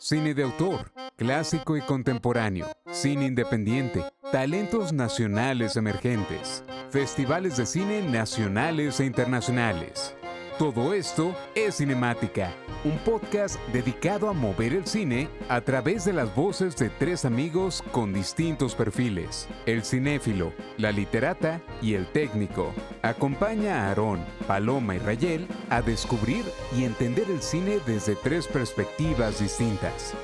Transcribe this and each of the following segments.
Cine de autor, clásico y contemporáneo, cine independiente, talentos nacionales emergentes, festivales de cine nacionales e internacionales. Todo esto es Cinemática, un podcast dedicado a mover el cine a través de las voces de tres amigos con distintos perfiles, el cinéfilo, la literata y el técnico. Acompaña a Aarón, Paloma y Rayel a descubrir y entender el cine desde tres perspectivas distintas.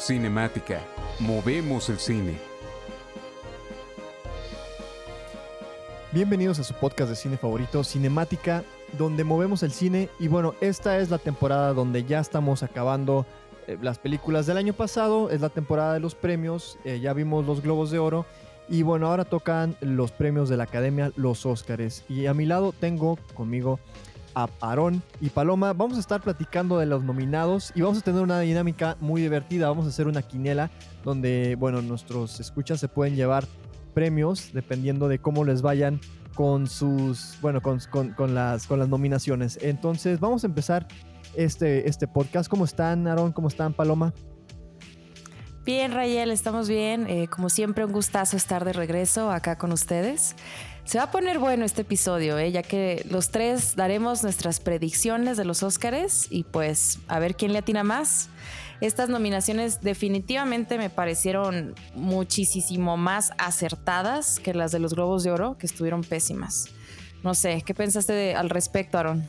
Cinemática, movemos el cine. Bienvenidos a su podcast de cine favorito, Cinemática, donde movemos el cine. Y bueno, esta es la temporada donde ya estamos acabando eh, las películas del año pasado. Es la temporada de los premios. eh, ya vimos los Globos de Oro. Y bueno, ahora tocan los premios de la Academia, los Óscares. Y a mi lado tengo conmigo a Aarón y Paloma. Vamos a estar platicando de los nominados y vamos a tener una dinámica muy divertida. Vamos a hacer una quinela donde, bueno, nuestros escuchas se pueden llevar premios dependiendo de cómo les vayan con sus, bueno, con, con- las, con las nominaciones. Entonces, vamos a empezar este, este podcast. ¿Cómo están, Aarón? ¿Cómo están, Paloma? Bien, Rayel, estamos bien. Eh, como siempre, un gustazo estar de regreso acá con ustedes. Se va a poner bueno este episodio, eh, ya que los tres daremos nuestras predicciones de los Óscares y pues a ver quién le atina más. Estas nominaciones definitivamente me parecieron muchísimo más acertadas que las de los Globos de Oro, que estuvieron pésimas. No sé, ¿qué pensaste de- al respecto, Aaron?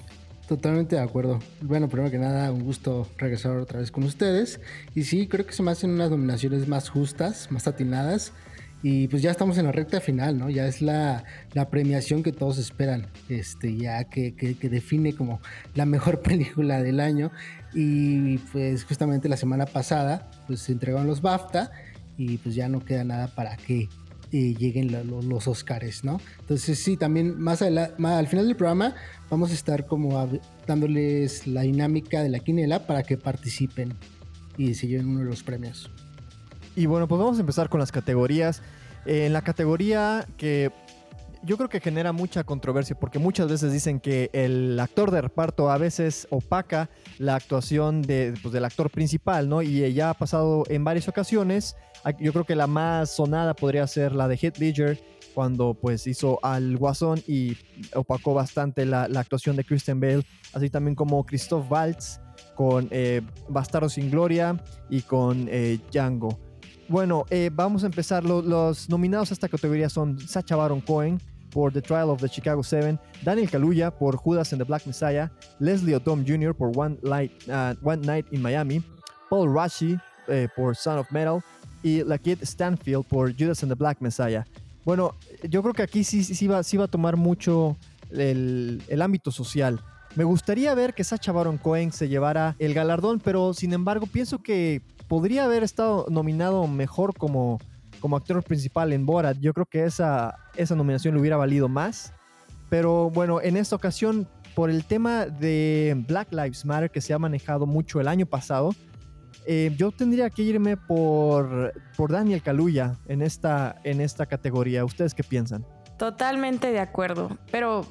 Totalmente de acuerdo. Bueno, primero que nada, un gusto regresar otra vez con ustedes. Y sí, creo que se me hacen unas nominaciones más justas, más atinadas. Y pues ya estamos en la recta final, ¿no? Ya es la, la premiación que todos esperan, este, ya que, que- que define como la mejor película del año. Y pues justamente la semana pasada, pues se entregaron los BAFTA y pues ya no queda nada para que eh, lleguen la- lo- los Oscars, ¿no? Entonces sí, también más, ma- al final del programa vamos a estar como dándoles la dinámica de la quinela para que participen y se lleven uno de los premios. Y bueno, pues vamos a empezar con las categorías. En la categoría que yo creo que genera mucha controversia porque muchas veces dicen que el actor de reparto a veces opaca la actuación de, pues, del actor principal, ¿no? Y eh, ya ha pasado en varias ocasiones. Yo creo que la más sonada podría ser la de Heath Ledger cuando pues hizo al Guasón y opacó bastante la, la actuación de Christian Bale, así también como Christoph Waltz con eh, Bastardo sin Gloria y con eh, Django. Bueno, vamos a empezar. Lo- los nominados a esta categoría son Sacha Baron Cohen por The Trial of the Chicago Seven, Daniel Kaluuya por Judas and the Black Messiah, Leslie Odom Jr. por One, Light, uh, One Night in Miami, Paul Rashi eh, por Son of Metal y Lakeith Stanfield por Judas and the Black Messiah. Bueno, yo creo que aquí sí, sí va a tomar mucho el, el ámbito social. Me gustaría ver que Sacha Baron Cohen se llevara el galardón, pero sin embargo pienso que podría haber estado nominado mejor como, como actor principal en Borat. Yo creo que esa, esa nominación le hubiera valido más. Pero bueno, en esta ocasión, por el tema de Black Lives Matter que se ha manejado mucho el año pasado, eh, yo tendría que irme por, por Daniel Kaluuya en esta, en esta categoría. ¿Ustedes qué piensan? Totalmente de acuerdo, pero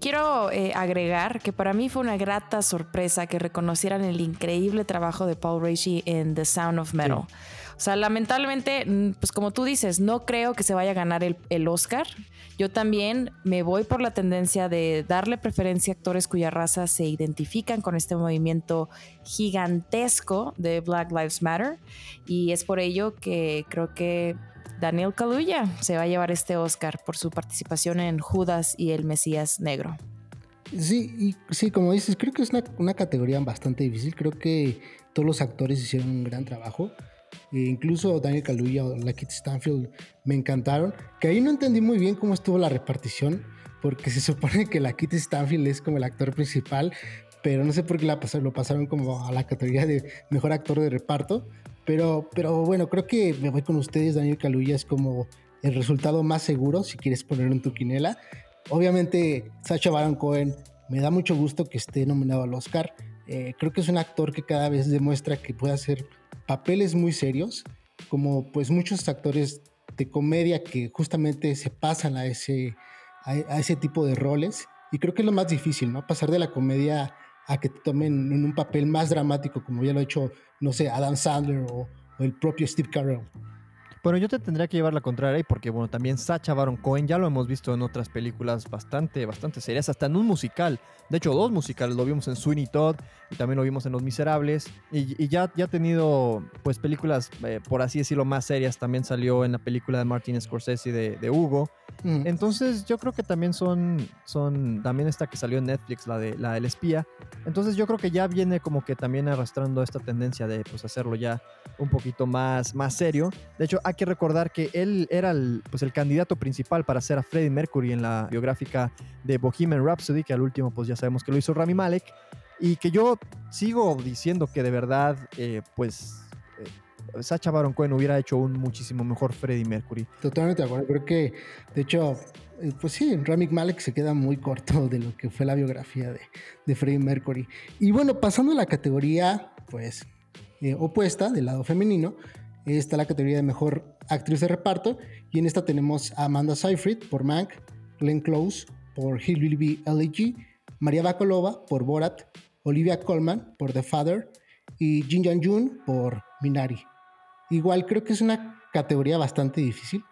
quiero eh, agregar que para mí fue una grata sorpresa que reconocieran el increíble trabajo de Paul Raci en The Sound of Metal. O sea, lamentablemente, mm, pues como tú dices, no creo que se vaya a ganar el, el Oscar. Yo también me voy por la tendencia de darle preferencia a actores cuya raza se identifican con este movimiento gigantesco de Black Lives Matter. Y es por ello que creo que Daniel Kaluuya se va a llevar este Oscar por su participación en Judas y el Mesías Negro. Sí, y, sí, como dices, creo que es una, una categoría bastante difícil. Creo que todos los actores hicieron un gran trabajo. E incluso Daniel Kaluuya o Lakeith Stanfield me encantaron. Que ahí no entendí muy bien cómo estuvo la repartición, porque se supone que Lakeith Stanfield es como el actor principal, pero no sé por qué la pasaron, lo pasaron como a la categoría de mejor actor de reparto. Pero, pero bueno, creo que me voy con ustedes. Daniel Kaluuya es como el resultado más seguro si quieres ponerlo en tu quinela. Obviamente, Sacha Baron Cohen me da mucho gusto que esté nominado al Oscar. Eh, creo que es un actor que cada vez demuestra que puede hacer papeles muy serios, como pues muchos actores de comedia que justamente se pasan a ese, a, ese tipo de roles. Y creo que es lo más difícil, ¿no? Pasar de la comedia a que te tomen en un papel más dramático, como ya lo ha hecho, no sé, Adam Sandler o, o el propio Steve Carell. Bueno, yo te tendría que llevar la contraria porque, bueno, también Sacha Baron Cohen ya lo hemos visto en otras películas bastante, bastante serias, hasta en un musical. De hecho, dos musicales, lo vimos en Sweeney Todd y también lo vimos en Los Miserables. Y, ya, ya ha tenido, pues, películas, eh, por así decirlo, más serias. También salió en la película de Martin Scorsese de, de Hugo. Mm. Entonces, yo creo que también son, son, también esta que salió en Netflix, la de la del espía. Entonces, yo creo que ya viene como que también arrastrando esta tendencia de, pues, hacerlo ya un poquito más, más serio. De hecho, que recordar que él era el, pues, el candidato principal para ser a Freddie Mercury en la biográfica de Bohemian Rhapsody, que al último pues ya sabemos que lo hizo Rami Malek, y que yo sigo diciendo que de verdad, eh, pues... Eh, Sacha Baron Cohen hubiera hecho un muchísimo mejor Freddie Mercury. Totalmente de acuerdo. Creo que, de hecho, eh, pues sí, Rami Malek se queda muy corto de lo que fue la biografía de, de Freddie Mercury. Y bueno, pasando a la categoría, pues, opuesta, del lado femenino, está la categoría de mejor actriz de reparto. Y en esta tenemos a Amanda Seyfried por Mank, Glenn Close por Hillbilly Elegy, María Bakalova por Borat, Olivia Colman por The Father y Jin Yang Jun por Minari. Igual creo que es una categoría bastante difícil.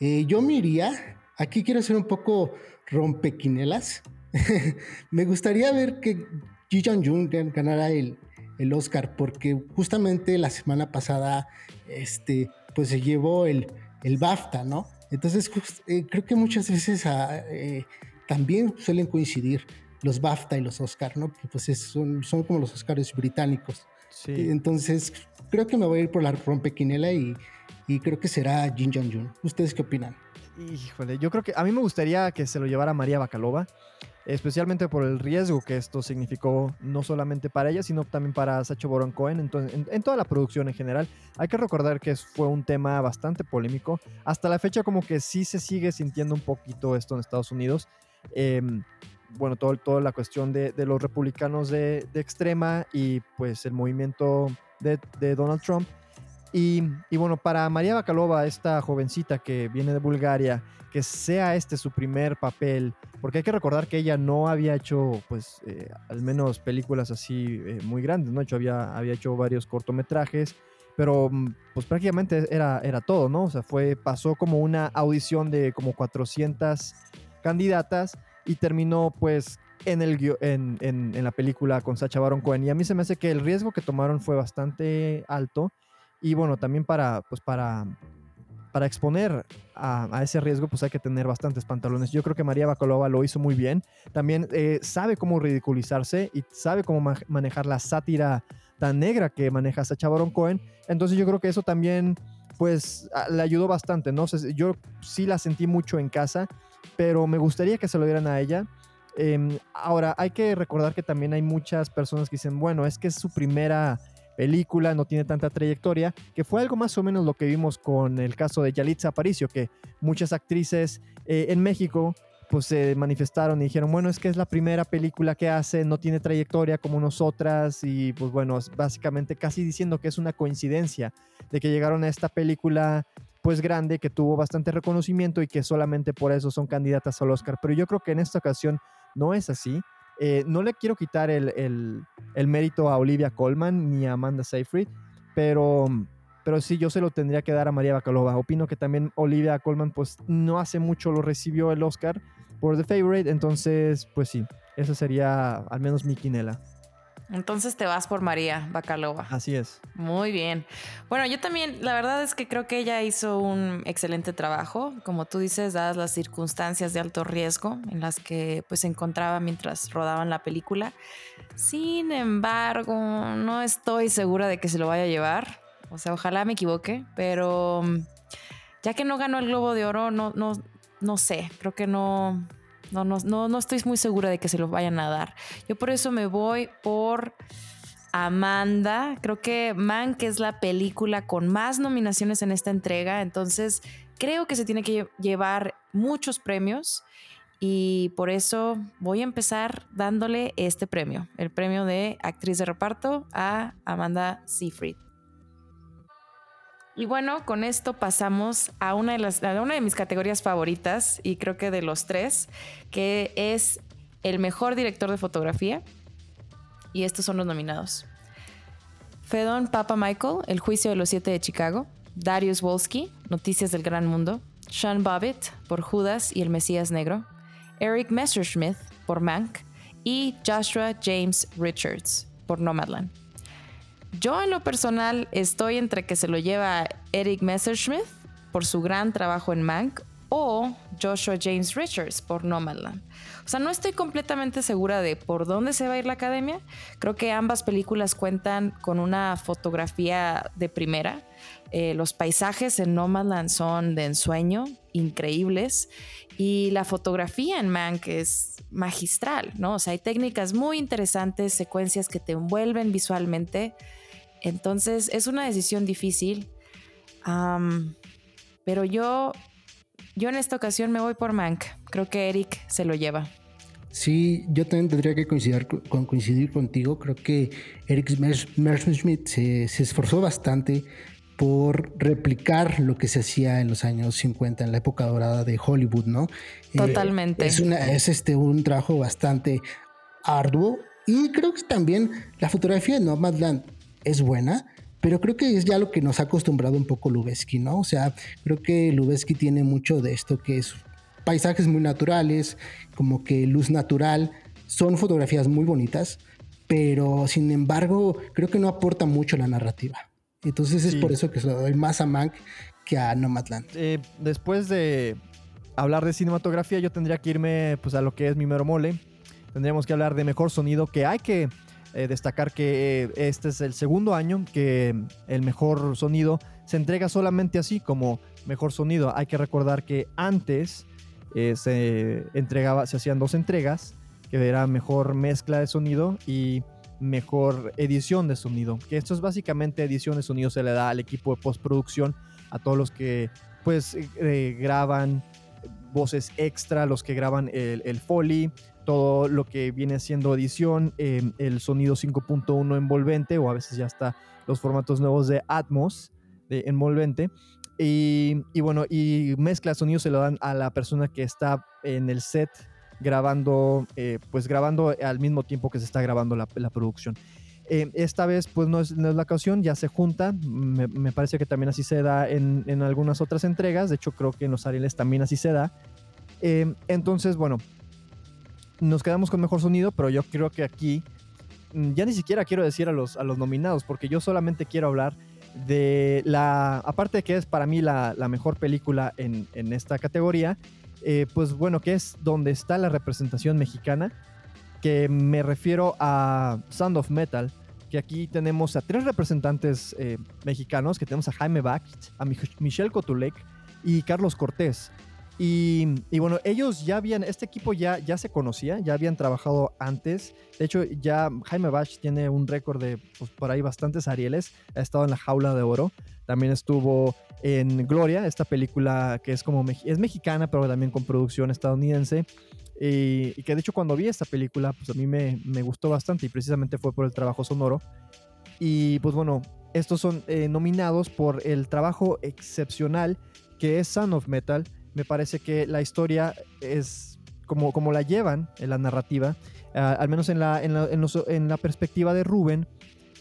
Eh, yo me iría, aquí quiero hacer un poco rompequinelas. me gustaría ver que Ji Yang Jun ganara el, el Oscar, porque justamente la semana pasada, este, pues se llevó el, el BAFTA, ¿no? Entonces, eh, creo que muchas veces ah, eh, también suelen coincidir los BAFTA y los Oscar, ¿no? Pues son, son como los Oscars británicos. Sí. Entonces, creo que me voy a ir por la rompequinela y, y creo que será Jin Jong Jun. ¿Ustedes qué opinan? Híjole, yo creo que a mí me gustaría que se lo llevara María Bacalova especialmente por el riesgo que esto significó no solamente para ella, sino también para Sacho Baron Cohen, en, en, toda la producción en general. Hay que recordar que fue un tema bastante polémico. Hasta la fecha como que sí se sigue sintiendo un poquito esto en Estados Unidos. Em, bueno, todo, toda la cuestión de, los republicanos de, extrema y pues el movimiento de Donald Trump. Y, bueno, para María Bakalova, esta jovencita que viene de Bulgaria, que sea este su primer papel, porque hay que recordar que ella no había hecho, pues, eh, al menos películas así eh, muy grandes, ¿no? hecho, había, había hecho varios cortometrajes, pero mm, pues prácticamente era, era todo, ¿no? O sea, fue, pasó como una audición de como 400 candidatas y terminó pues en, el, en, en la película con Sacha Baron Cohen. Y a mí se me hace que el riesgo que tomaron fue bastante alto y bueno, también para, pues para, para exponer a, ese riesgo, pues hay que tener bastantes pantalones. Yo creo que María Bakalova lo hizo muy bien. También eh, sabe cómo ridiculizarse y sabe cómo manejar la sátira tan negra que maneja Sacha Baron Cohen. Entonces yo creo que eso también, pues, le ayudó bastante, ¿no? yo sí la sentí mucho en casa, pero me gustaría que se lo dieran a ella. Em, ahora, hay que recordar que también hay muchas personas que dicen, bueno, es que es su primera película, no tiene tanta trayectoria, que fue algo más o menos lo que vimos con el caso de Yalitza Aparicio, que muchas actrices eh, en México pues se manifestaron y dijeron, bueno, es que es la primera película que hace, no tiene trayectoria como nosotras y pues bueno, básicamente casi diciendo que es una coincidencia de que llegaron a esta película pues grande que tuvo bastante reconocimiento y que solamente por eso son candidatas al Oscar. Pero yo creo que en esta ocasión no es así. Eh, no le quiero quitar el, mérito a Olivia Colman ni a Amanda Seyfried, pero, pero sí, yo se lo tendría que dar a María Bacalova. Opino que también Olivia Colman, pues no hace mucho lo recibió el Oscar por The Favorite, entonces, pues sí, esa sería al menos mi quinela. Entonces te vas por María Bacalova. Así es. Muy bien. Bueno, yo también, la verdad es que creo que ella hizo un excelente trabajo, como tú dices, dadas las circunstancias de alto riesgo en las que pues se encontraba mientras rodaban la película. Sin embargo, no estoy segura de que se lo vaya a llevar. O sea, ojalá me equivoque, pero ya que no ganó el Globo de Oro, no, no, no sé, creo que no, no, no, no, estoy muy segura de que se lo vayan a dar. Yo por eso me voy por Amanda. Creo que Man, que es la película con más nominaciones en esta entrega. Entonces, creo que se tiene que llevar muchos premios. Y por eso voy a empezar dándole este premio, el premio de actriz de reparto a Amanda Seyfried. Y bueno, con esto pasamos a una de, las, una de mis categorías favoritas y creo que de los tres, que es el mejor director de fotografía. y estos son los nominados. Fedon Papa Michael, El juicio de los siete de Chicago. Darius Wolski, Noticias del Gran Mundo. Sean Bobbitt, por Judas y el Mesías Negro. Eric Messerschmidt, por Mank. Y Joshua James Richards, por Nomadland. Yo en lo personal estoy entre que se lo lleva Eric Messerschmidt por su gran trabajo en Mank o Joshua James Richards por Nomadland. O sea, no estoy completamente segura de por dónde se va a ir la academia. Creo que ambas películas cuentan con una fotografía de primera. Eh, los paisajes en Nomadland son de ensueño, increíbles. Y la fotografía en Mank es magistral, ¿no? O sea, hay técnicas muy interesantes, secuencias que te envuelven visualmente. Entonces, es una decisión difícil. pero yo yo en esta ocasión me voy por Mank. Creo que Eric se lo lleva. Sí, yo también tendría que coincidir, con, coincidir contigo. Creo que Eric Messerschmidt se, se esforzó bastante por replicar lo que se hacía en los años 50, en la época dorada de Hollywood, ¿no? Eh, Totalmente. es, una, es este, un trabajo bastante arduo y creo que también la fotografía de Nomadland es buena, pero creo que es ya lo que nos ha acostumbrado un poco Lubeski, ¿no? O sea, creo que Lubeski tiene mucho de esto que es paisajes muy naturales, como que luz natural, son fotografías muy bonitas, pero sin embargo creo que no aporta mucho la narrativa. Entonces es por eso que se lo doy más a Mank que a Nomadland. Eh, después de hablar de cinematografía, yo tendría que irme pues, a lo que es mi mero mole. Tendríamos que hablar de mejor sonido, que hay que eh, destacar que eh, este es el segundo año que el mejor sonido se entrega solamente así como mejor sonido. Hay que recordar que antes eh, se entregaba, se hacían dos entregas, que era mejor mezcla de sonido y mejor edición de sonido. Que esto es básicamente edición de sonido se le da al equipo de postproducción, a todos los que pues graban voces extra, los que graban el, el foley, todo lo que viene siendo edición, em, el sonido 5.1 envolvente o a veces ya está los formatos nuevos de Atmos de envolvente. Y, bueno, y mezcla sonido se lo dan a la persona que está en el set grabando, eh, pues grabando al mismo tiempo que se está grabando la, producción. Em, esta vez pues no es, la ocasión, ya se junta, me, parece que también así se da en, en, algunas otras entregas, de hecho creo que en los Arieles también así se da. Em, entonces, bueno, nos quedamos con mejor sonido, pero yo creo que aquí mm, ya ni siquiera quiero decir a los, a los nominados, porque yo solamente quiero hablar de la, aparte de que es para mí la, mejor película en, esta categoría, eh, pues bueno, que es donde está la representación mexicana, que me refiero a Sound of Metal, que aquí tenemos a tres representantes eh, mexicanos, que tenemos a Jaime Bach, a Michelle Cotulec y Carlos Cortés. Y, bueno, ellos ya habían, este equipo ya, ya se conocía, ya habían trabajado antes. De hecho, ya Jaime Bach tiene un récord de pues, por ahí bastantes Arieles. Ha estado en La Jaula de Oro. También estuvo en Gloria, esta película que es como es mexicana, pero también con producción estadounidense. Y, que de hecho cuando vi esta película, pues a mí me, me, gustó bastante y precisamente fue por el trabajo sonoro. Y pues bueno, estos son eh, nominados por el trabajo excepcional que es Son of Metal me parece que la historia es como, como la llevan en la narrativa, ah, al menos en la, en la, perspectiva de Rubén,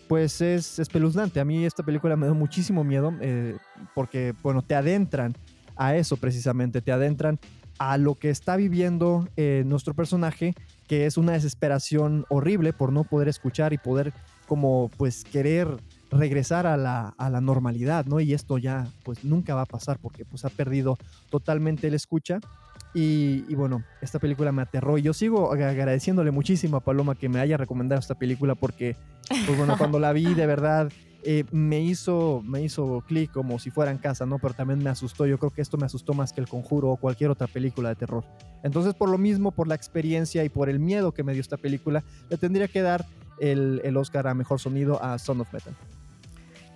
pues es espeluznante. A mí esta película me dio muchísimo miedo eh, porque, bueno, te adentran a eso precisamente, te adentran a lo que está viviendo eh, nuestro personaje, que es una desesperación horrible por no poder escuchar y poder como pues querer regresar a la, a la, normalidad, ¿no? Y esto ya pues nunca va a pasar porque pues ha perdido totalmente el escucha. Y, bueno, esta película me aterró y yo sigo agradeciéndole muchísimo a Paloma que me haya recomendado esta película porque, pues bueno, cuando la vi de verdad eh, me hizo, me hizo clic como si fuera en casa, ¿no? Pero también me asustó. Yo creo que esto me asustó más que El Conjuro o cualquier otra película de terror. Entonces, por lo mismo, por la experiencia y por el miedo que me dio esta película, le tendría que dar el, el Oscar a Mejor Sonido a Son of Metal.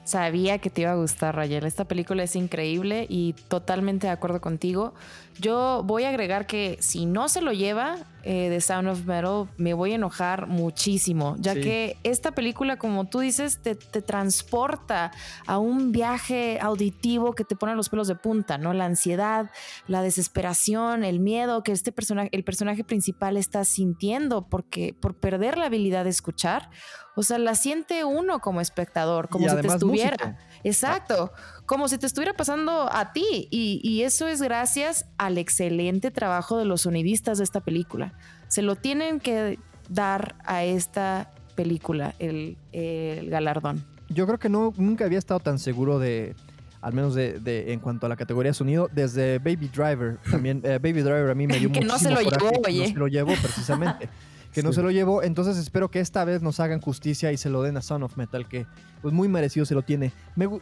Sabía que te iba a gustar, Rayel. Esta película es increíble y totalmente de acuerdo contigo. Yo voy a agregar que si no se lo lleva, eh, de Sound of Metal, me voy a enojar muchísimo, ya que esta película, como tú dices, te, transporta a un viaje auditivo que te pone los pelos de punta, ¿no? La ansiedad, la desesperación, el miedo que este personaje, el personaje principal está sintiendo porque por perder la habilidad de escuchar, o sea, la siente uno como espectador, como si te estuviera. Exacto, como si te estuviera pasando a ti. Y, eso es gracias al excelente trabajo de los sonidistas de esta película. Se lo tienen que dar a esta película el, galardón. Yo creo que no, nunca había estado tan seguro de, al menos de, en cuanto a la categoría sonido, desde Baby Driver. También eh, Baby Driver a mí me dio que no se lo llevó, oye. No se lo llevó precisamente. que no se lo llevó. Entonces espero que esta vez nos hagan justicia y se lo den a Son of Metal, que pues muy merecido se lo tiene.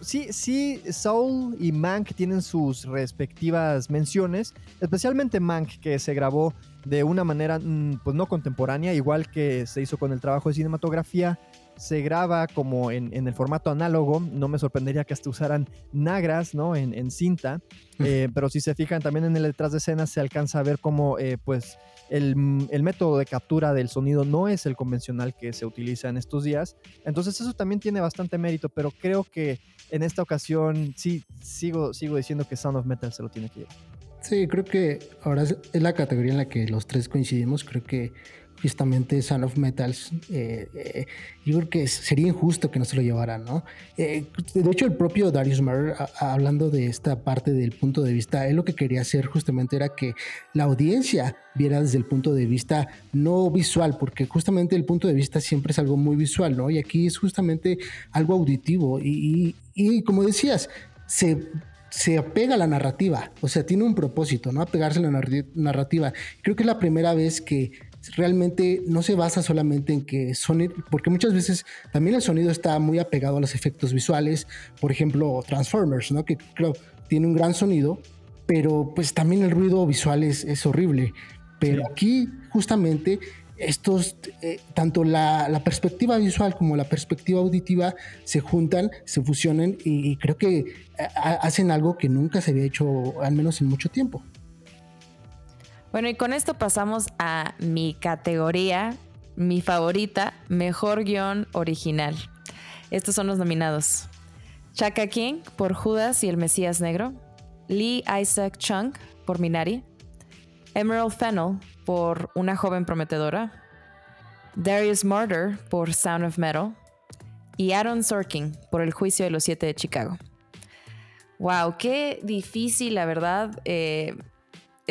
sí, sí, Soul y Mank tienen sus respectivas menciones, especialmente Mank, que se grabó de una manera mm, pues no contemporánea, igual que se hizo con el trabajo de cinematografía. Se graba como en, el formato análogo, no me sorprendería que hasta usaran nagras ¿no? en, cinta, eh, pero si se fijan también en el detrás de escena se alcanza a ver cómo eh, pues Mm, el, método de captura del sonido no es el convencional que se utiliza en estos días. Entonces eso también tiene bastante mérito, pero creo que en esta ocasión sí sigo, sigo diciendo que Sound of Metal se lo tiene que llevar. Sí, creo que ahora es la categoría en la que los tres coincidimos. Creo que justamente Son of Metals, eh, eh, yo creo que sería injusto que no se lo llevaran, ¿no? Eh, de hecho, el propio Darius Mar, hablando de esta parte del punto de vista, él lo que quería hacer justamente era que la audiencia viera desde el punto de vista no visual, porque justamente el punto de vista siempre es algo muy visual, ¿no? Y aquí es justamente algo auditivo y, y como decías, se se apega a la narrativa, o sea, tiene un propósito, ¿no? Apegarse a la narrativa. Creo que es la primera vez que realmente no se basa solamente en que son, porque muchas veces también el sonido está muy apegado a los efectos visuales, por ejemplo Transformers, ¿no? que creo tiene un gran sonido, pero pues también el ruido visual es, horrible. Pero aquí justamente estos, eh, tanto la, perspectiva visual como la perspectiva auditiva se juntan, se fusionan y creo que eh, hacen algo que nunca se había hecho, al menos en mucho tiempo. Bueno, y con esto pasamos a mi categoría, mi favorita, mejor guion original. Estos son los nominados. Chaka King por Judas y el Mesías Negro. Lee Isaac Chung por Minari. Emerald Fennel por Una joven prometedora. Darius Murder por Sound of Metal. Y Aaron Sorkin por El juicio de los siete de Chicago. Wow, qué difícil, la verdad. Eh,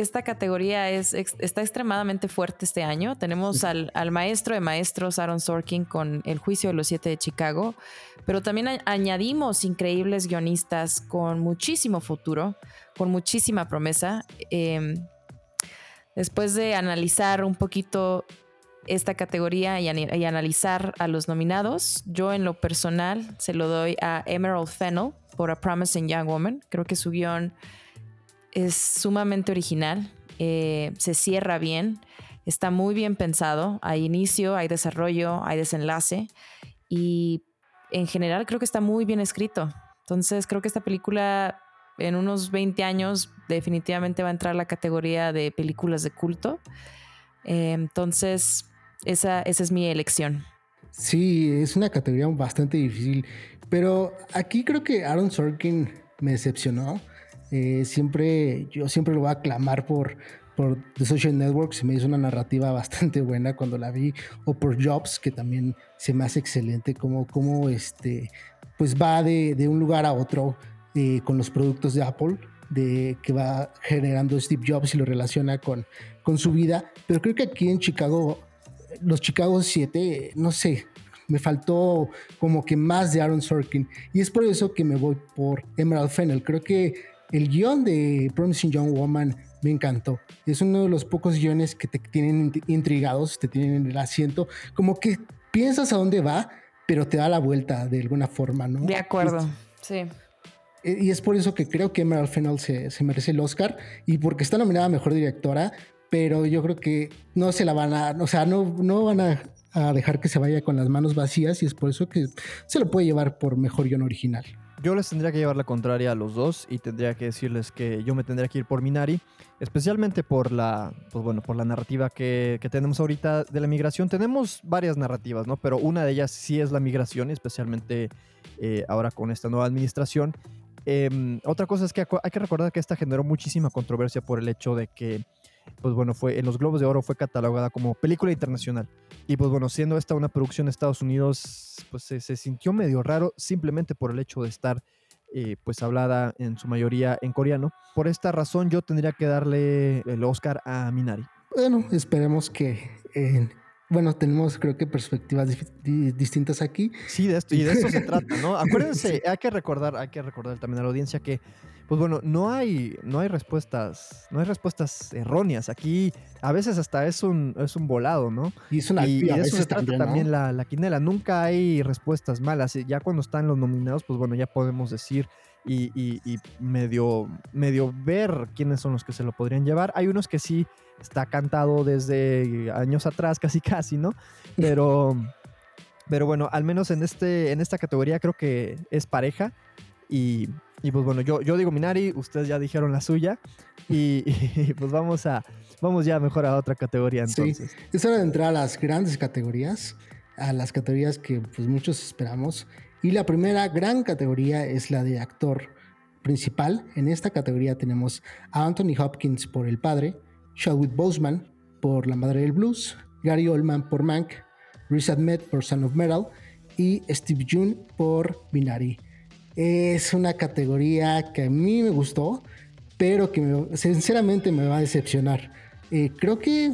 esta categoría es, está extremadamente fuerte este año. Tenemos al, maestro de maestros Aaron Sorkin con El juicio de los siete de Chicago, pero también añadimos increíbles guionistas con muchísimo futuro, con muchísima promesa. Em, después de analizar un poquito esta categoría y, y, analizar a los nominados, yo en lo personal se lo doy a Emerald Fennel por A Promising Young Woman. Creo que su guion es sumamente original, eh, se cierra bien, está muy bien pensado, hay inicio, hay desarrollo, hay desenlace y en general creo que está muy bien escrito. Entonces creo que esta película en unos 20 años definitivamente va a entrar a la categoría de películas de culto. Eh, entonces esa, esa es mi elección. Sí, es una categoría bastante difícil, pero aquí creo que Aaron Sorkin me decepcionó. Eh, siempre, yo siempre lo voy a aclamar por, por The Social Network, se me hizo una narrativa bastante buena cuando la vi, o por Jobs, que también se me hace excelente, como, como este, pues va de, de un lugar a otro eh, con los productos de Apple, de, que va generando Steve Jobs y lo relaciona con, con su vida, pero creo que aquí en Chicago, los Chicago 7, no sé, me faltó como que más de Aaron Sorkin, y es por eso que me voy por Emerald Fennel, creo que el guion de Promising Young Woman me encantó. Es uno de los pocos guiones que te tienen intrigados, te tienen en el asiento, como que piensas a dónde va, pero te da la vuelta de alguna forma, ¿no? De acuerdo, sí. Eh, y es por eso que creo que Emerald Fennell se, merece el Oscar y porque está nominada a Mejor Directora, pero yo creo que no se la van a, o sea, no, no van a, a dejar que se vaya con las manos vacías y es por eso que se lo puede llevar por Mejor Guión Original. Yo les tendría que llevar la contraria a los dos y tendría que decirles que yo me tendría que ir por Minari, especialmente por la, pues bueno, por la narrativa que, que tenemos ahorita de la migración. Tenemos varias narrativas, ¿no? Pero una de ellas sí es la migración, especialmente eh, ahora con esta nueva administración. Em, otra cosa es que hay que recordar que esta generó muchísima controversia por el hecho de que, pues bueno, fue en los Globos de Oro fue catalogada como película internacional. Y pues bueno, siendo esta una producción de Estados Unidos, pues se, sintió medio raro simplemente por el hecho de estar eh, pues hablada en su mayoría en coreano. Por esta razón yo tendría que darle el Oscar a Minari. Bueno, esperemos que bueno, tenemos creo que perspectivas distintas aquí. Sí, de esto, y de eso se trata, ¿no? Acuérdense, hay que recordar, hay que recordar también a la audiencia que, pues bueno, no hay, no hay respuestas, no hay respuestas erróneas. Aquí a veces hasta es un, es un volado, ¿no? Y, es una, y, de eso se trata también, la, la, quinela. Nunca hay respuestas malas. Ya cuando están los nominados, pues bueno, ya podemos decir y, y, medio, medio ver quiénes son los que se lo podrían llevar. Hay unos que sí está cantado desde años atrás, casi casi, ¿no? Pero, pero bueno, al menos en, este, en esta categoría creo que es pareja. Y, y pues bueno, yo, yo digo Minari, ustedes ya dijeron la suya. Y, pues vamos a vamos ya mejor a otra categoría entonces. Sí, es hora de entrar a las grandes categorías, a las categorías que pues muchos esperamos. Y la primera gran categoría es la de actor principal. En esta categoría tenemos a Anthony Hopkins por El Padre, Chadwick Boseman por La Madre del Blues, Gary Oldman por Mank, Riz Ahmed por Son of Metal y Steve June por Binary. Es una categoría que a mí me gustó, pero que sinceramente me va a decepcionar. Eh, creo que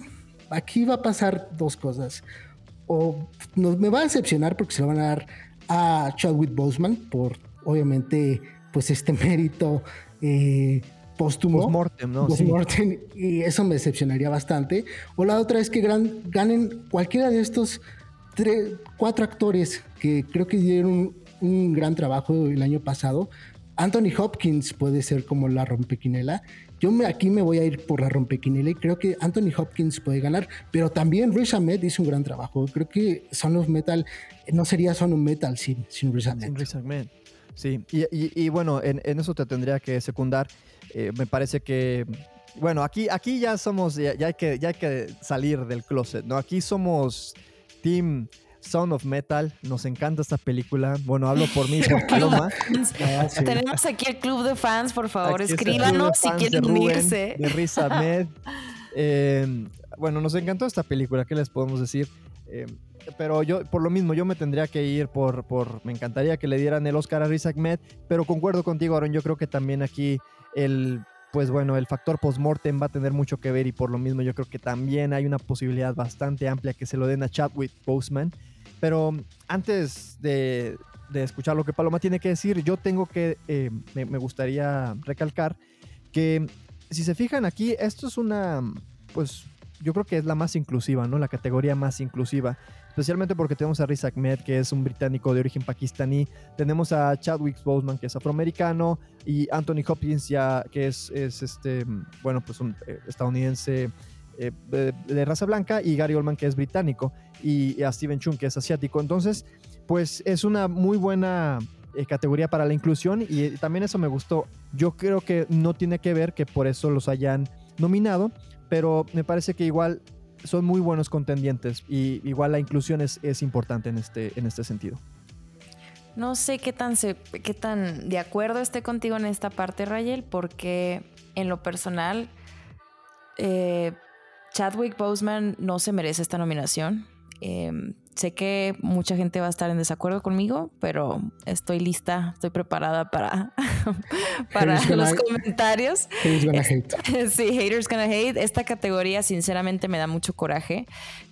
aquí va a pasar dos cosas. O me va a decepcionar porque se lo van a dar a Chadwick Boseman por, obviamente, pues este mérito eh, póstumo. Postmortem, ¿no? Postmortem, y eso me decepcionaría bastante. O la otra es que ganen cualquiera de estos tres, cuatro actores que creo que dieron un, gran trabajo el año pasado. Anthony Hopkins puede ser como la rompequinela. Yo me, aquí me voy a ir por la rompequinela y creo que Anthony Hopkins puede ganar, pero también Riz Ahmed hizo un gran trabajo. Creo que Son of Metal no sería Son of Metal sin, sin Riz Ahmed. Sin Riz Ahmed. Sí, y, y, bueno, en, en, eso te tendría que secundar. Eh, me parece que, bueno, aquí, aquí ya somos, ya, hay que, ya hay que salir del closet, ¿no? Aquí somos Team Sound of Metal, nos encanta esta película. Bueno, hablo por mí, por Paloma. Ah, Tenemos aquí el club de fans, por favor, escríbanos si quieren unirse. De Risa Med. Em, bueno, nos encantó esta película, ¿qué les podemos decir? Em, pero yo, por lo mismo, yo me tendría que ir por, por, me encantaría que le dieran el Oscar a Riz Ahmed, pero concuerdo contigo, Aaron, yo creo que también aquí el, pues bueno, el factor post-mortem va a tener mucho que ver y por lo mismo yo creo que también hay una posibilidad bastante amplia que se lo den a Chadwick Boseman. Pero antes de, escuchar lo que Paloma tiene que decir, yo tengo que, eh, me, me, gustaría recalcar que si se fijan aquí, esto es una, pues yo creo que es la más inclusiva, ¿no? La categoría más inclusiva. Especialmente porque tenemos a Riz Ahmed, que es un británico de origen pakistaní, tenemos a Chadwick Boseman, que es afroamericano, y Anthony Hopkins, ya, que es, es este, bueno, pues un eh, estadounidense eh, de, raza blanca, y Gary Oldman, que es británico, y, a Steven Chung, que es asiático. Entonces, pues es una muy buena eh, categoría para la inclusión, y también eso me gustó. Yo creo que no tiene que ver que por eso los hayan nominado, pero me parece que igual son muy buenos contendientes y igual la inclusión es, importante en este, en este sentido. No sé qué tan, se, qué tan de acuerdo esté contigo en esta parte, Rayel, porque en lo personal, eh, Chadwick Boseman no se merece esta nominación. Em, sé que mucha gente va a estar en desacuerdo conmigo, pero estoy lista, estoy preparada para, para los comentarios. Haters gonna hate. Sí, haters gonna hate. Esta categoría sinceramente me da mucho coraje,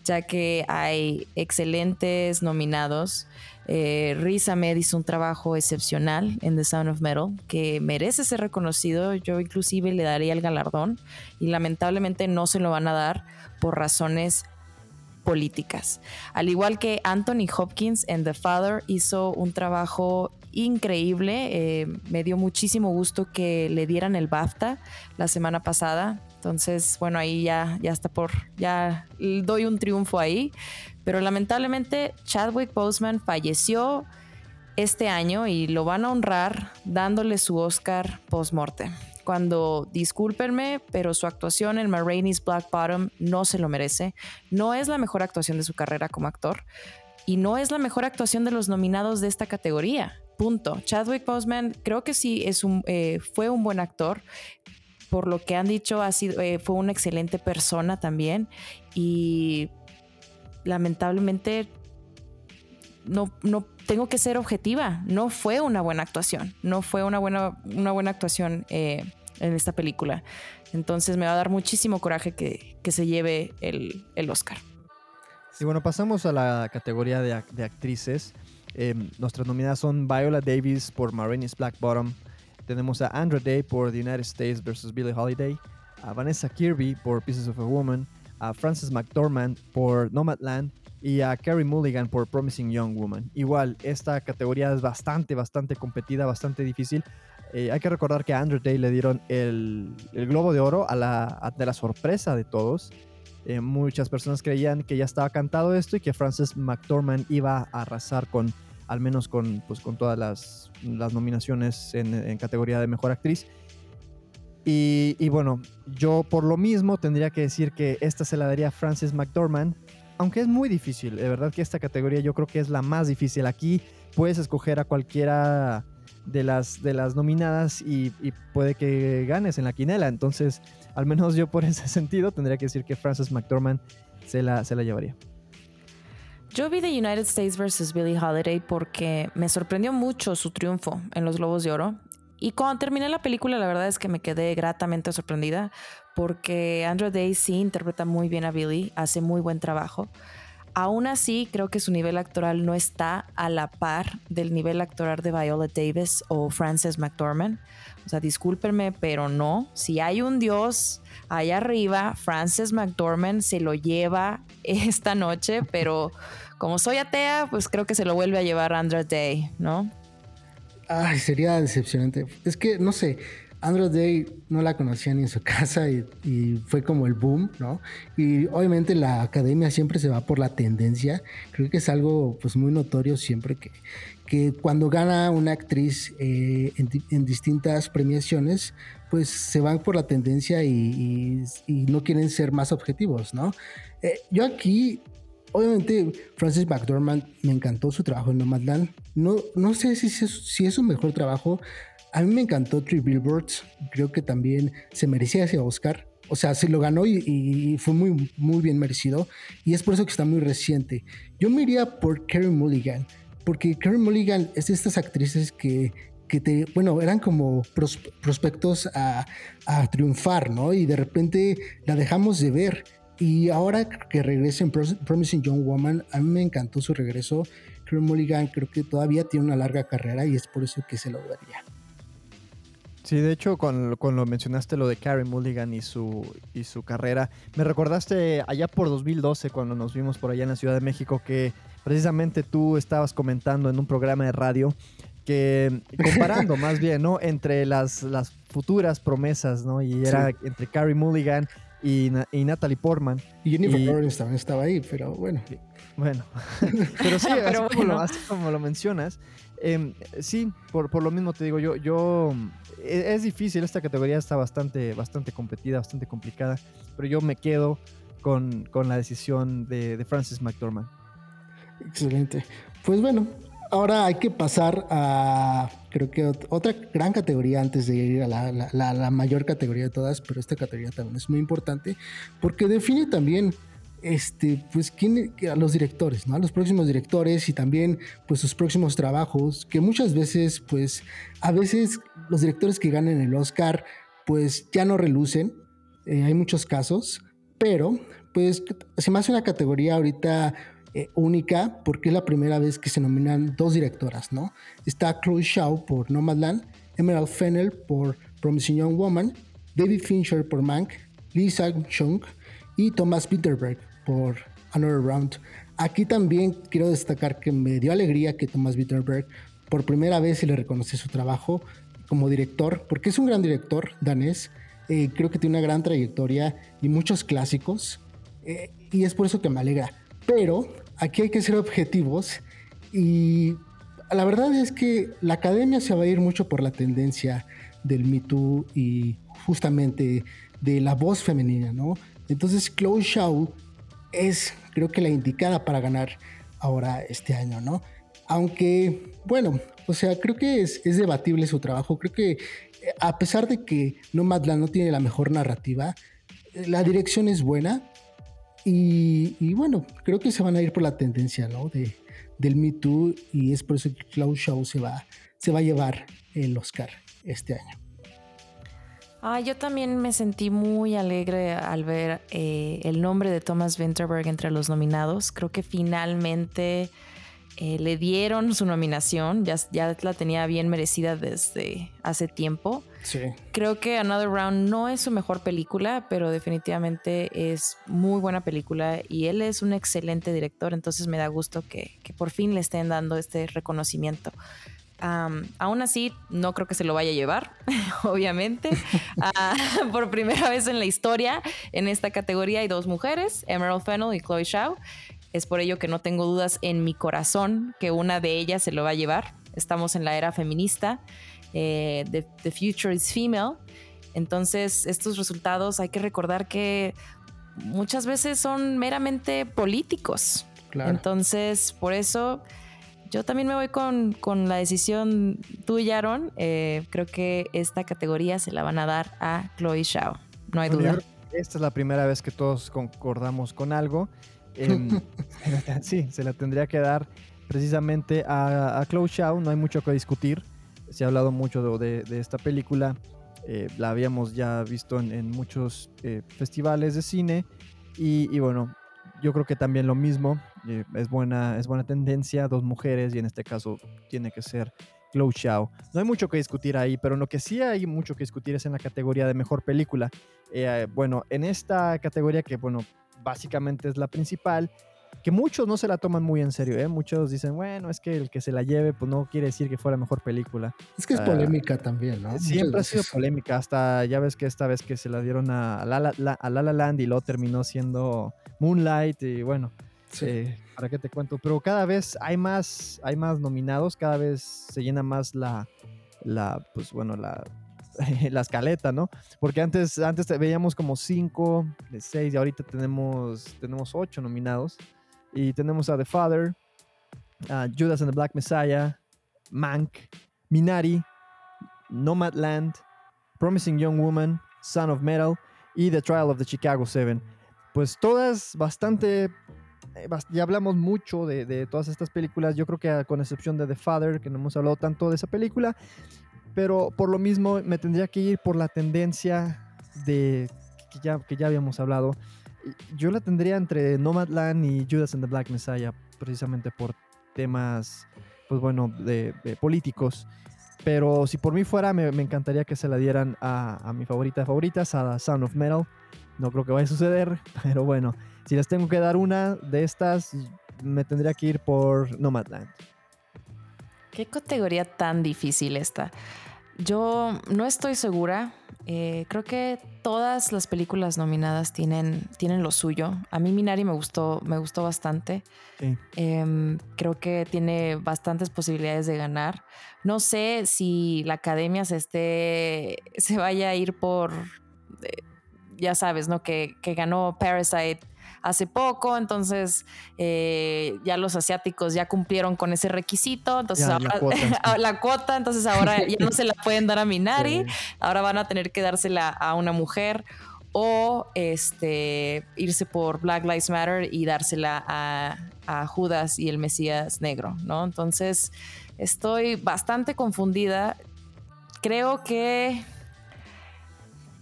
ya que hay excelentes nominados. Eh, Riz Ahmed hizo un trabajo excepcional en The Sound of Metal que merece ser reconocido. Yo inclusive le daría el galardón y lamentablemente no se lo van a dar por razones políticas. Al igual que Anthony Hopkins en The Father hizo un trabajo increíble, eh, me dio muchísimo gusto que le dieran el BAFTA la semana pasada. Entonces, bueno, ahí ya, ya está por, ya doy un triunfo ahí. Pero lamentablemente Chadwick Boseman falleció este año y lo van a honrar dándole su Oscar post-morte. Cuando, discúlpenme, pero su actuación en Marraine's Black Bottom no se lo merece. No es la mejor actuación de su carrera como actor y no es la mejor actuación de los nominados de esta categoría. Punto. Chadwick Boseman creo que sí es un, eh, fue un buen actor. Por lo que han dicho, ha sido, eh, fue una excelente persona también. Y lamentablemente no, no tengo que ser objetiva. No fue una buena actuación. No fue una buena, una buena actuación eh, en esta película. Entonces me va a dar muchísimo coraje que, se lleve el, Oscar. Y bueno, pasamos a la categoría de, actrices. Em, nuestras nominadas son Viola Davis por Marini's Black Bottom. Tenemos a Andra Day por The United States vs. Billie Holiday. A Vanessa Kirby por Pieces of a Woman. A Frances McDormand por Nomadland y a Carrie Mulligan por Promising Young Woman. Igual, esta categoría es bastante, bastante competida, bastante difícil. Eh, hay que recordar que a Andrew Day le dieron el, Globo de Oro a la, de la sorpresa de todos. Eh, muchas personas creían que ya estaba cantado esto y que Frances McDormand iba a arrasar con, al menos con, pues, con todas las, nominaciones en, categoría de Mejor Actriz. Y, y, bueno, yo por lo mismo tendría que decir que esta se la daría a Frances McDormand aunque es muy difícil, de verdad que esta categoría yo creo que es la más difícil. Aquí puedes escoger a cualquiera de las, de las nominadas y, puede que ganes en la quinela. Entonces, al menos yo por ese sentido tendría que decir que Frances McDormand se la, se la llevaría. Yo vi The United States vs. Billie Holiday porque me sorprendió mucho su triunfo en los Globos de Oro. Y cuando terminé la película, la verdad es que me quedé gratamente sorprendida porque Andrew Day sí interpreta muy bien a Billy, hace muy buen trabajo. Aún así, creo que su nivel actoral no está a la par del nivel actoral de Viola Davis o Frances McDormand. O sea, discúlpenme, pero no. Si hay un dios allá arriba, Frances McDormand se lo lleva esta noche, pero como soy atea, pues creo que se lo vuelve a llevar Andrew Day, ¿no? Ay, sería decepcionante. Es que, no sé, Andrew Day no la conocía ni en su casa y, fue como el boom, ¿no? Y obviamente la academia siempre se va por la tendencia. Creo que es algo pues muy notorio siempre que, que cuando gana una actriz eh, en, distintas premiaciones, pues se van por la tendencia y, no quieren ser más objetivos, ¿no? Eh, yo aquí obviamente Francis McDormand me encantó su trabajo en Nomadland. No, no sé si si es su mejor trabajo. A mí me encantó Three Billboards. Creo que también se merecía ese Oscar. O sea, se lo ganó y, fue muy, muy bien merecido. Y es por eso que está muy reciente. Yo me iría por Carrie Mulligan. Porque Carrie Mulligan es de estas actrices que, que te, bueno, eran como prospectos a, a, triunfar, ¿no? Y de repente la dejamos de ver. Y ahora que regresa en Promising Young Woman, a mí me encantó su regreso. Carrie Mulligan creo que todavía tiene una larga carrera y es por eso que se lo daría. Sí, de hecho, cuando, lo mencionaste lo de Carrie Mulligan y su, y su carrera, me recordaste allá por 2012, cuando nos vimos por allá en la Ciudad de México, que precisamente tú estabas comentando en un programa de radio que comparando más bien, ¿no? Entre las, las futuras promesas, ¿no? Y era entre Carrie Mulligan y, y, Natalie Portman. Y Jennifer Lawrence también estaba ahí, pero bueno. Bueno, pero sí, así, Como lo, mencionas, em, sí, por, por, lo mismo te digo, yo, yo e-, es, difícil, esta categoría está bastante, bastante competida, bastante complicada, pero yo me quedo con, la decisión de, Francis McDormand. Excelente. Pues bueno, ahora hay que pasar a, creo que otra gran categoría antes de ir a la, la mayor categoría de todas, pero esta categoría también es muy importante porque define también este, pues, ¿quién, a los directores, ¿no? A los próximos directores y también, pues, sus próximos trabajos, que muchas veces, pues, a veces los directores que ganen el Oscar, pues, ya no relucen, eh, hay muchos casos, pero, pues, se me hace una categoría ahorita eh, única porque es la primera vez que se nominan dos directoras, ¿no? Está Chloe Shaw por Nomadland, Emerald Fennell por Promising Young Woman, David Fincher por Mank, Lee Sang-chung y Thomas Winterberg por Another Round. Aquí también quiero destacar que me dio alegría que Thomas Wittenberg por primera vez se le reconoce su trabajo como director, porque es un gran director danés. Eh, creo que tiene una gran trayectoria y muchos clásicos. Eh, y es por eso que me alegra. Pero aquí hay que ser objetivos y la verdad es que la academia se va a ir mucho por la tendencia del Me Too y justamente de la voz femenina, ¿no? Entonces Chloe Shaw es creo que la indicada para ganar ahora este año, ¿no? Aunque, bueno, o sea, creo que es, debatible su trabajo. Creo que eh, a pesar de que Nomadland no tiene la mejor narrativa, eh, la dirección es buena. Y, bueno, creo que se van a ir por la tendencia, ¿no? De, del Me Too. Y es por eso que Cloud Show se va, se va a llevar el Oscar este año. Ah, yo también me sentí muy alegre al ver eh, el nombre de Thomas Winterberg entre los nominados. Creo que finalmente eh, le dieron su nominación, ya, ya la tenía bien merecida desde hace tiempo. Sí. Creo que Another Round no es su mejor película, pero definitivamente es muy buena película y él es un excelente director, entonces me da gusto que, que por fin le estén dando este reconocimiento aún así, no creo que se lo vaya a llevar, obviamente. Ah, por primera vez en la historia, en esta categoría hay dos mujeres, Emerald Fennell y Chloe Shaw. Es por ello que no tengo dudas en mi corazón que una de ellas se lo va a llevar. Estamos en la era feminista. Eh, the, future is female. Entonces, estos resultados hay que recordar que muchas veces son meramente políticos. Entonces, por eso yo también me voy con, la decisión tuya, Aaron. Eh, creo que esta categoría se la van a dar a Chloe Shao. No hay duda. Esta es la primera vez que todos concordamos con algo. Em, sí, se la tendría que dar precisamente a, a Chloe Shao. No hay mucho que discutir. Se ha hablado mucho de, esta película. Eh, la habíamos ya visto en, muchos eh, festivales de cine. y, bueno, yo creo que también lo mismo, es, buena, es buena tendencia, dos mujeres y en este caso tiene que ser Chloe Xiao. No hay mucho que discutir ahí, pero lo que sí hay mucho que discutir es en la categoría de mejor película. Eh, bueno, en esta categoría que, bueno, básicamente es la principal, que muchos no se la toman muy en serio, ¿eh? Muchos dicen, bueno, es que el que se la lleve, pues no quiere decir que fue la mejor película. Es que es ah, polémica también, ¿no? Siempre ha sido polémica, hasta ya ves que esta vez que se la dieron a La La, Land y luego terminó siendo Moonlight y bueno, eh, ¿para qué te cuento? Pero cada vez hay más, hay más nominados, cada vez se llena más la, la pues bueno, la, escaleta, ¿no? Porque antes, antes veíamos como cinco, seis y ahorita tenemos, tenemos ocho nominados. Y tenemos a The Father, Judas and the Black Messiah, Mank, Minari, Nomadland, Promising Young Woman, Son of Metal y The Trial of the Chicago Seven. Pues todas bastante ya hablamos mucho de, todas estas películas. Yo creo que ah, con excepción de The Father, que no hemos hablado tanto de esa película, pero por lo mismo me tendría que ir por la tendencia de que ya, que ya habíamos hablado yo la tendría entre Nomadland y Judas and the Black Messiah, precisamente por temas, pues bueno, de, políticos. Pero si por mí fuera, me, encantaría que se la dieran a, mi favorita de favoritas, a Sound of Metal. No creo que vaya a suceder, pero bueno, si les tengo que dar una de estas, me tendría que ir por Nomadland. Qué categoría tan difícil esta. Yo no estoy segura. Eh, creo que todas las películas nominadas tienen, tienen lo suyo. A mí Minari me gustó, me gustó bastante. Em, creo que tiene bastantes posibilidades de ganar. No sé si la academia se esté. se vaya a ir por. Eh, ya sabes, ¿no? Que, que ganó Parasite hace poco, entonces eh, ya los asiáticos ya cumplieron con ese requisito, entonces ahora la cuota, entonces ahora ya no se la pueden dar a Minari, ahora van a tener que dársela a una mujer o este irse por Black Lives Matter y dársela a, a Judas y el Mesías negro, ¿no? Entonces estoy bastante confundida. Creo que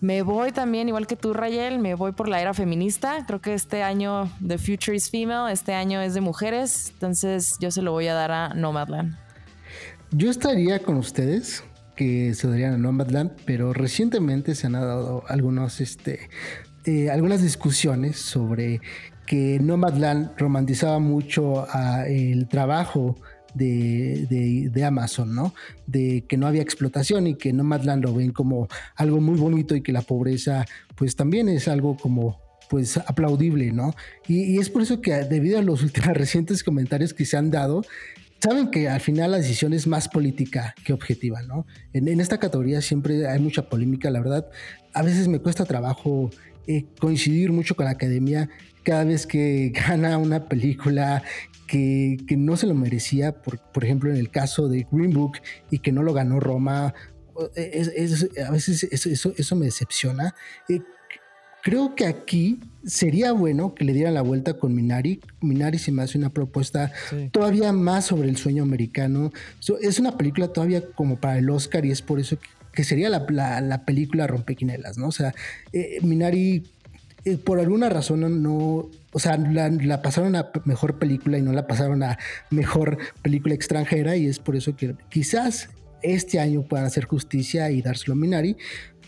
me voy también, igual que tú, Rayel, me voy por la era feminista. Creo que este año The Future is Female, este año es de mujeres, entonces yo se lo voy a dar a Nomadland. Yo estaría con ustedes que se darían a Nomadland, pero recientemente se han dado algunos, este, eh, algunas discusiones sobre que Nomadland romantizaba mucho el trabajo de, Amazon, ¿no? De que no había explotación y que Nomadland lo ven como algo muy bonito y que la pobreza pues también es algo como pues aplaudible, ¿no? Y, es por eso que debido a los últimos recientes comentarios que se han dado, saben que al final la decisión es más política que objetiva, ¿no? En, esta categoría siempre hay mucha polémica, la verdad. A veces me cuesta trabajo eh, coincidir mucho con la academia cada vez que gana una película que, no se lo merecía, por, por, ejemplo en el caso de Green Book y que no lo ganó Roma, a veces eso, eso, me decepciona. Eh, creo que aquí sería bueno que le dieran la vuelta con Minari. Minari se me hace una propuesta todavía más sobre el sueño americano. es una película todavía como para el Oscar y es por eso que, sería la, la, película Rompequinelas, ¿no? O sea, eh, Minari eh, por alguna razón no, o sea, la, pasaron a mejor película y no la pasaron a mejor película extranjera y es por eso que quizás este año puedan hacer justicia y dárselo a Minari.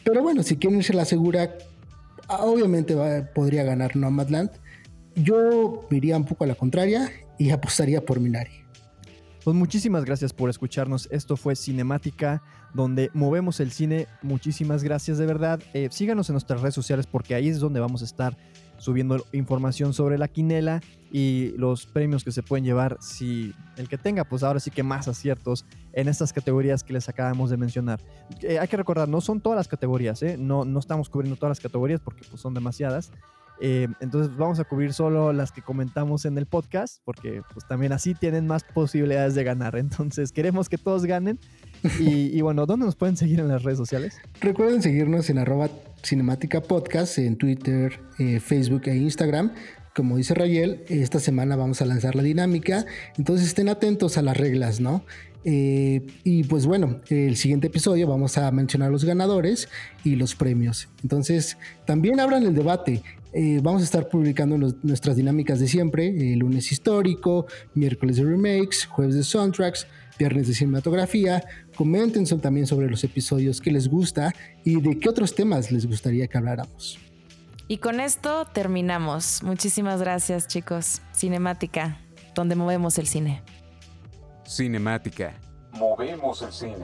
Pero bueno, si quieren irse la segura, obviamente podría ganar Nomadland. Yo iría un poco a la contraria y apostaría por Minari. Pues muchísimas gracias por escucharnos. Esto fue Cinemática, donde movemos el cine. Muchísimas gracias de verdad. Eh, síganos en nuestras redes sociales porque ahí es donde vamos a estar subiendo información sobre la quinela y los premios que se pueden llevar si el que tenga, pues ahora sí que más aciertos en estas categorías que les acabamos de mencionar. Eh, hay que recordar, no son todas las categorías, ¿eh? no, no estamos cubriendo todas las categorías porque pues, son demasiadas. Eh, entonces vamos a cubrir solo las que comentamos en el podcast porque pues también así tienen más posibilidades de ganar. Entonces queremos que todos ganen. Y, bueno, ¿dónde nos pueden seguir en las redes sociales? Recuerden seguirnos en arroba en Twitter, eh, Facebook e Instagram. Como dice Rayel, esta semana vamos a lanzar la dinámica, entonces estén atentos a las reglas, ¿no? Eh, y pues bueno, el siguiente episodio vamos a mencionar los ganadores y los premios. Entonces, también abran el debate. Eh, vamos a estar publicando nuestras dinámicas de siempre, el lunes histórico, miércoles de remakes, jueves de soundtracks, viernes de cinematografía. Comenten también sobre los episodios que les gusta y de qué otros temas les gustaría que habláramos. Y con esto terminamos. Muchísimas gracias chicos. Cinemática, donde movemos el cine. Cinemática. Movemos el cine.